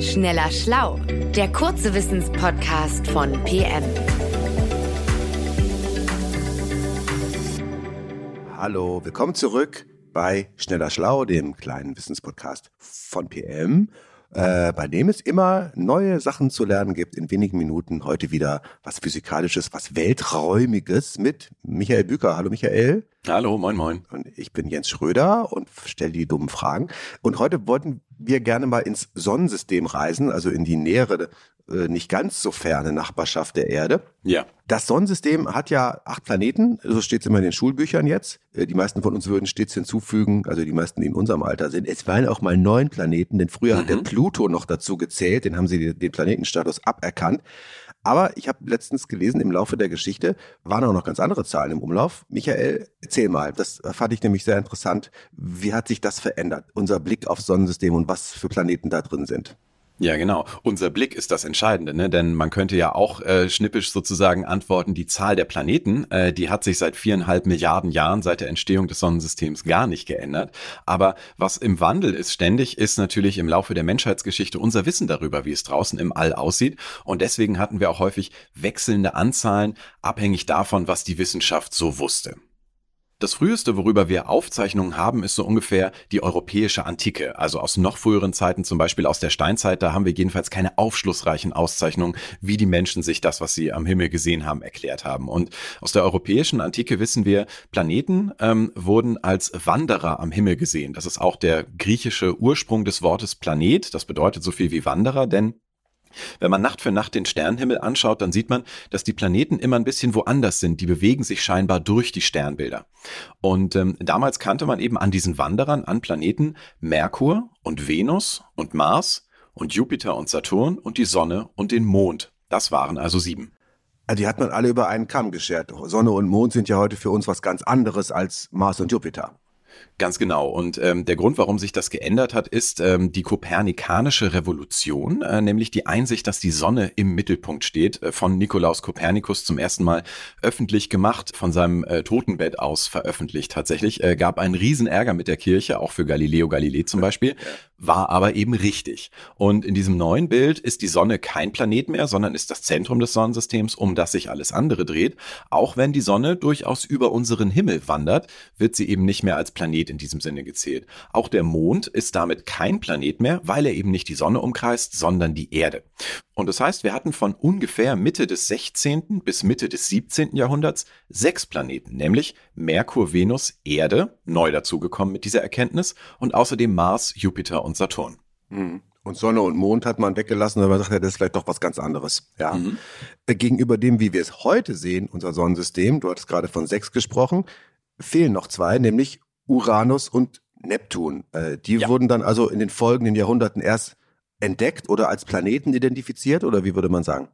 Schneller Schlau, der kurze Wissenspodcast von PM. Hallo, willkommen zurück bei Schneller Schlau, dem kleinen Wissenspodcast von PM äh, bei dem es immer neue Sachen zu lernen gibt in wenigen Minuten. Heute wieder was Physikalisches, was Welträumiges mit Michael Büker. Hallo Michael. Hallo, moin, moin. Und ich bin Jens Schröder und stelle die dummen Fragen. Und heute wollten wir gerne mal ins Sonnensystem reisen, also in die nähere, äh, nicht ganz so ferne Nachbarschaft der Erde. Ja. Das Sonnensystem hat ja acht Planeten, so steht es immer in den Schulbüchern jetzt. Äh, die meisten von uns würden stets hinzufügen, also die meisten, die in unserem Alter sind. Es waren auch mal neun Planeten, denn früher mhm. hat der. Pluto noch dazu gezählt, den haben sie den Planetenstatus aberkannt. Aber ich habe letztens gelesen, im Laufe der Geschichte waren auch noch ganz andere Zahlen im Umlauf. Michael, erzähl mal, das fand ich nämlich sehr interessant. Wie hat sich das verändert, unser Blick aufs Sonnensystem und was für Planeten da drin sind? Ja, genau. Unser Blick ist das Entscheidende, ne? denn man könnte ja auch äh, schnippisch sozusagen antworten, die Zahl der Planeten, äh, die hat sich seit viereinhalb Milliarden Jahren, seit der Entstehung des Sonnensystems gar nicht geändert. Aber was im Wandel ist ständig, ist natürlich im Laufe der Menschheitsgeschichte unser Wissen darüber, wie es draußen im All aussieht. Und deswegen hatten wir auch häufig wechselnde Anzahlen, abhängig davon, was die Wissenschaft so wusste. Das früheste, worüber wir Aufzeichnungen haben, ist so ungefähr die europäische Antike. Also aus noch früheren Zeiten, zum Beispiel aus der Steinzeit, da haben wir jedenfalls keine aufschlussreichen Auszeichnungen, wie die Menschen sich das, was sie am Himmel gesehen haben, erklärt haben. Und aus der europäischen Antike wissen wir, Planeten ähm, wurden als Wanderer am Himmel gesehen. Das ist auch der griechische Ursprung des Wortes Planet. Das bedeutet so viel wie Wanderer, denn wenn man Nacht für Nacht den Sternenhimmel anschaut, dann sieht man, dass die Planeten immer ein bisschen woanders sind. Die bewegen sich scheinbar durch die Sternbilder. Und ähm, damals kannte man eben an diesen Wanderern, an Planeten Merkur und Venus und Mars und Jupiter und Saturn und die Sonne und den Mond. Das waren also sieben. Also die hat man alle über einen Kamm geschert. Sonne und Mond sind ja heute für uns was ganz anderes als Mars und Jupiter. Ganz genau. Und ähm, der Grund, warum sich das geändert hat, ist ähm, die kopernikanische Revolution, äh, nämlich die Einsicht, dass die Sonne im Mittelpunkt steht, äh, von Nikolaus Kopernikus zum ersten Mal öffentlich gemacht, von seinem äh, Totenbett aus veröffentlicht tatsächlich. Äh, gab einen Riesenärger mit der Kirche, auch für Galileo Galilei zum Beispiel, war aber eben richtig. Und in diesem neuen Bild ist die Sonne kein Planet mehr, sondern ist das Zentrum des Sonnensystems, um das sich alles andere dreht. Auch wenn die Sonne durchaus über unseren Himmel wandert, wird sie eben nicht mehr als Planet in diesem Sinne gezählt. Auch der Mond ist damit kein Planet mehr, weil er eben nicht die Sonne umkreist, sondern die Erde. Und das heißt, wir hatten von ungefähr Mitte des 16. bis Mitte des 17. Jahrhunderts sechs Planeten, nämlich Merkur, Venus, Erde, neu dazugekommen mit dieser Erkenntnis, und außerdem Mars, Jupiter und Saturn. Mhm. Und Sonne und Mond hat man weggelassen, weil man sagt, ja, das ist vielleicht doch was ganz anderes. Ja. Mhm. Äh, gegenüber dem, wie wir es heute sehen, unser Sonnensystem, du hattest gerade von sechs gesprochen, fehlen noch zwei, nämlich Uranus und Neptun. Äh, die ja. wurden dann also in den folgenden Jahrhunderten erst entdeckt oder als Planeten identifiziert oder wie würde man sagen?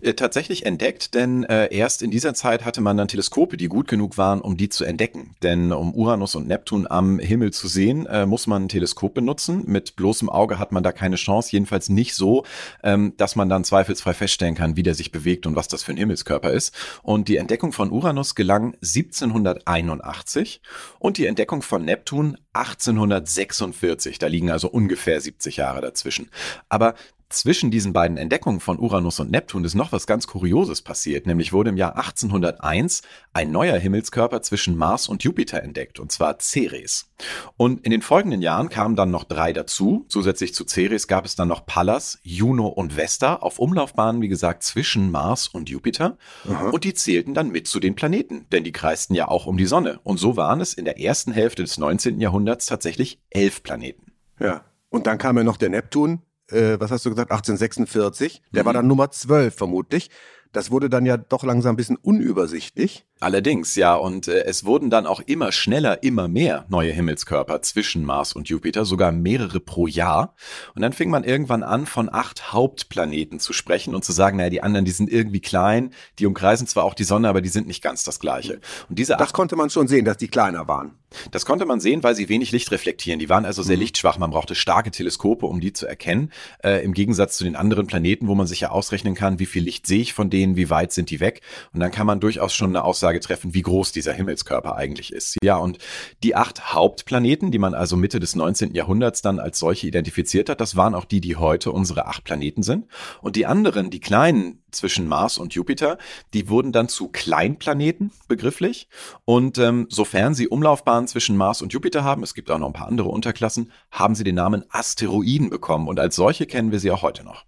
Äh, tatsächlich entdeckt, denn äh, erst in dieser Zeit hatte man dann Teleskope, die gut genug waren, um die zu entdecken. Denn um Uranus und Neptun am Himmel zu sehen, äh, muss man ein Teleskop benutzen. Mit bloßem Auge hat man da keine Chance, jedenfalls nicht so, ähm, dass man dann zweifelsfrei feststellen kann, wie der sich bewegt und was das für ein Himmelskörper ist. Und die Entdeckung von Uranus gelang 1781 und die Entdeckung von Neptun 1846. Da liegen also ungefähr 70 Jahre dazwischen. Aber zwischen diesen beiden Entdeckungen von Uranus und Neptun ist noch was ganz Kurioses passiert, nämlich wurde im Jahr 1801 ein neuer Himmelskörper zwischen Mars und Jupiter entdeckt, und zwar Ceres. Und in den folgenden Jahren kamen dann noch drei dazu. Zusätzlich zu Ceres gab es dann noch Pallas, Juno und Vesta auf Umlaufbahnen, wie gesagt, zwischen Mars und Jupiter. Aha. Und die zählten dann mit zu den Planeten, denn die kreisten ja auch um die Sonne. Und so waren es in der ersten Hälfte des 19. Jahrhunderts tatsächlich elf Planeten. Ja. Und dann kam ja noch der Neptun, äh, was hast du gesagt, 1846. Der mhm. war dann Nummer 12 vermutlich. Das wurde dann ja doch langsam ein bisschen unübersichtlich. Allerdings, ja, und äh, es wurden dann auch immer schneller, immer mehr neue Himmelskörper zwischen Mars und Jupiter, sogar mehrere pro Jahr. Und dann fing man irgendwann an, von acht Hauptplaneten zu sprechen und zu sagen, naja, die anderen, die sind irgendwie klein, die umkreisen zwar auch die Sonne, aber die sind nicht ganz das gleiche. Und diese das konnte man schon sehen, dass die kleiner waren. Das konnte man sehen, weil sie wenig Licht reflektieren. Die waren also sehr mhm. lichtschwach. Man brauchte starke Teleskope, um die zu erkennen. Äh, Im Gegensatz zu den anderen Planeten, wo man sich ja ausrechnen kann, wie viel Licht sehe ich von denen, wie weit sind die weg. Und dann kann man durchaus schon eine Aussage Aussage treffen, wie groß dieser Himmelskörper eigentlich ist. Ja, und die acht Hauptplaneten, die man also Mitte des 19. Jahrhunderts dann als solche identifiziert hat, das waren auch die, die heute unsere acht Planeten sind. Und die anderen, die kleinen zwischen Mars und Jupiter, die wurden dann zu Kleinplaneten begrifflich. Und ähm, sofern sie Umlaufbahnen zwischen Mars und Jupiter haben, es gibt auch noch ein paar andere Unterklassen, haben sie den Namen Asteroiden bekommen. Und als solche kennen wir sie auch heute noch.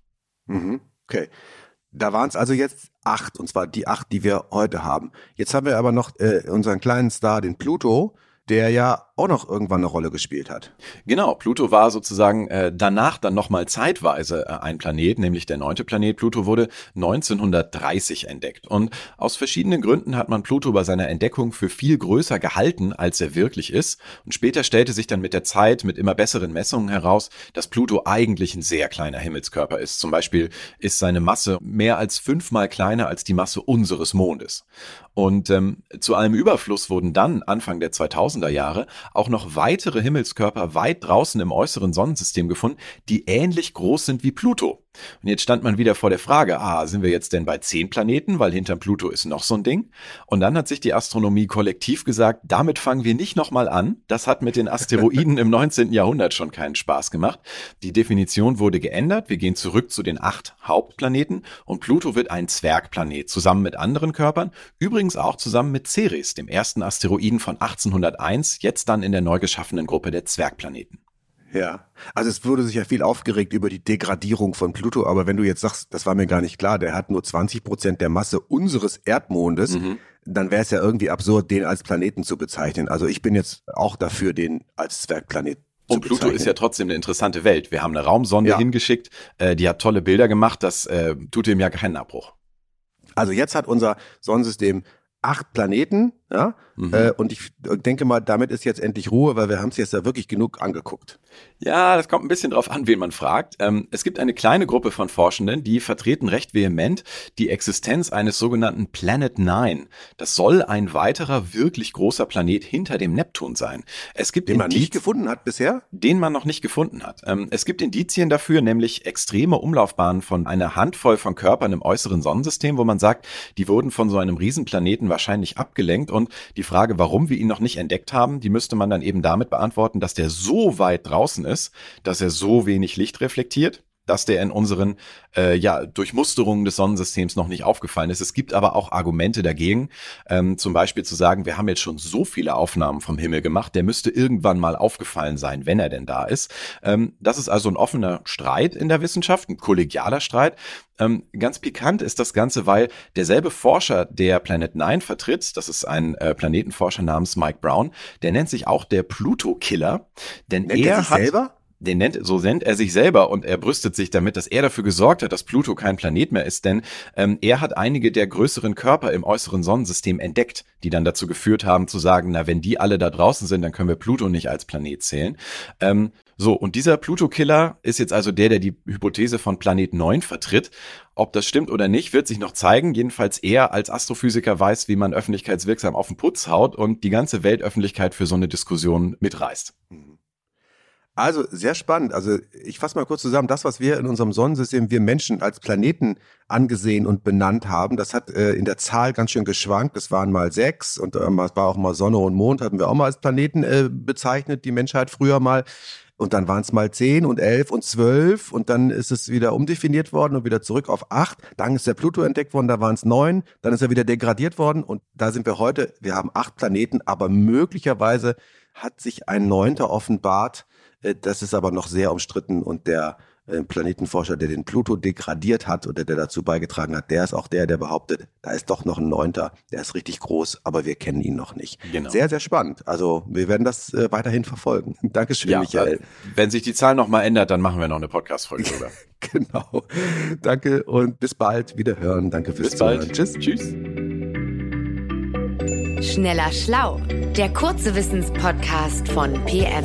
Mhm. Okay. Da waren es also jetzt acht, und zwar die acht, die wir heute haben. Jetzt haben wir aber noch äh, unseren kleinen Star, den Pluto, der ja auch noch irgendwann eine Rolle gespielt hat. Genau, Pluto war sozusagen äh, danach dann nochmal zeitweise äh, ein Planet, nämlich der neunte Planet. Pluto wurde 1930 entdeckt. Und aus verschiedenen Gründen hat man Pluto bei seiner Entdeckung für viel größer gehalten, als er wirklich ist. Und später stellte sich dann mit der Zeit, mit immer besseren Messungen heraus, dass Pluto eigentlich ein sehr kleiner Himmelskörper ist. Zum Beispiel ist seine Masse mehr als fünfmal kleiner als die Masse unseres Mondes. Und ähm, zu allem Überfluss wurden dann Anfang der 2000er Jahre auch noch weitere Himmelskörper weit draußen im äußeren Sonnensystem gefunden, die ähnlich groß sind wie Pluto. Und jetzt stand man wieder vor der Frage, ah, sind wir jetzt denn bei zehn Planeten, weil hinterm Pluto ist noch so ein Ding? Und dann hat sich die Astronomie kollektiv gesagt, damit fangen wir nicht nochmal an. Das hat mit den Asteroiden im 19. Jahrhundert schon keinen Spaß gemacht. Die Definition wurde geändert. Wir gehen zurück zu den acht Hauptplaneten und Pluto wird ein Zwergplanet zusammen mit anderen Körpern, übrigens auch zusammen mit Ceres, dem ersten Asteroiden von 1801, jetzt dann in der neu geschaffenen Gruppe der Zwergplaneten. Ja, also es wurde sich ja viel aufgeregt über die Degradierung von Pluto, aber wenn du jetzt sagst, das war mir gar nicht klar, der hat nur 20 Prozent der Masse unseres Erdmondes, mhm. dann wäre es ja irgendwie absurd, den als Planeten zu bezeichnen. Also ich bin jetzt auch dafür, den als Zwergplanet und Pluto ist ja trotzdem eine interessante Welt. Wir haben eine Raumsonde ja. hingeschickt, äh, die hat tolle Bilder gemacht, das äh, tut ihm ja keinen Abbruch. Also jetzt hat unser Sonnensystem acht Planeten, ja, mhm. äh, und ich denke mal, damit ist jetzt endlich Ruhe, weil wir haben es jetzt da wirklich genug angeguckt. Ja, das kommt ein bisschen drauf an, wen man fragt. Ähm, es gibt eine kleine Gruppe von Forschenden, die vertreten recht vehement die Existenz eines sogenannten Planet Nine. Das soll ein weiterer wirklich großer Planet hinter dem Neptun sein. Es gibt den man nicht gefunden hat bisher? Den man noch nicht gefunden hat. Ähm, es gibt Indizien dafür, nämlich extreme Umlaufbahnen von einer Handvoll von Körpern im äußeren Sonnensystem, wo man sagt, die wurden von so einem Riesenplaneten wahrscheinlich abgelenkt und die Frage, warum wir ihn noch nicht entdeckt haben, die müsste man dann eben damit beantworten, dass der so weit draußen ist, dass er so wenig Licht reflektiert dass der in unseren äh, ja, Durchmusterungen des Sonnensystems noch nicht aufgefallen ist. Es gibt aber auch Argumente dagegen, ähm, zum Beispiel zu sagen, wir haben jetzt schon so viele Aufnahmen vom Himmel gemacht, der müsste irgendwann mal aufgefallen sein, wenn er denn da ist. Ähm, das ist also ein offener Streit in der Wissenschaft, ein kollegialer Streit. Ähm, ganz pikant ist das Ganze, weil derselbe Forscher, der Planet Nine vertritt, das ist ein äh, Planetenforscher namens Mike Brown, der nennt sich auch der Pluto-Killer, denn nennt er, er hat selber? Den nennt, so nennt er sich selber und er brüstet sich damit, dass er dafür gesorgt hat, dass Pluto kein Planet mehr ist, denn ähm, er hat einige der größeren Körper im äußeren Sonnensystem entdeckt, die dann dazu geführt haben zu sagen, na, wenn die alle da draußen sind, dann können wir Pluto nicht als Planet zählen. Ähm, so, und dieser Pluto-Killer ist jetzt also der, der die Hypothese von Planet 9 vertritt. Ob das stimmt oder nicht, wird sich noch zeigen. Jedenfalls er als Astrophysiker weiß, wie man öffentlichkeitswirksam auf den Putz haut und die ganze Weltöffentlichkeit für so eine Diskussion mitreißt. Also sehr spannend. Also ich fasse mal kurz zusammen. Das, was wir in unserem Sonnensystem, wir Menschen als Planeten angesehen und benannt haben, das hat äh, in der Zahl ganz schön geschwankt. Es waren mal sechs und äh, es war auch mal Sonne und Mond, hatten wir auch mal als Planeten äh, bezeichnet, die Menschheit früher mal. Und dann waren es mal zehn und elf und zwölf und dann ist es wieder umdefiniert worden und wieder zurück auf acht. Dann ist der Pluto entdeckt worden, da waren es neun. Dann ist er wieder degradiert worden und da sind wir heute. Wir haben acht Planeten, aber möglicherweise hat sich ein neunter offenbart, äh, das ist aber noch sehr umstritten und der äh, Planetenforscher, der den Pluto degradiert hat oder der dazu beigetragen hat, der ist auch der, der behauptet, da ist doch noch ein Neunter, der ist richtig groß, aber wir kennen ihn noch nicht. Genau. Sehr, sehr spannend. Also wir werden das äh, weiterhin verfolgen. Dankeschön, ja, Michael. Wenn sich die Zahl nochmal ändert, dann machen wir noch eine Podcast-Folge drüber. genau. Danke und bis bald. Wiederhören. Danke fürs bis Zuhören. Bald. Tschüss. Tschüss. Schneller Schlau, der kurze Wissenspodcast von PM.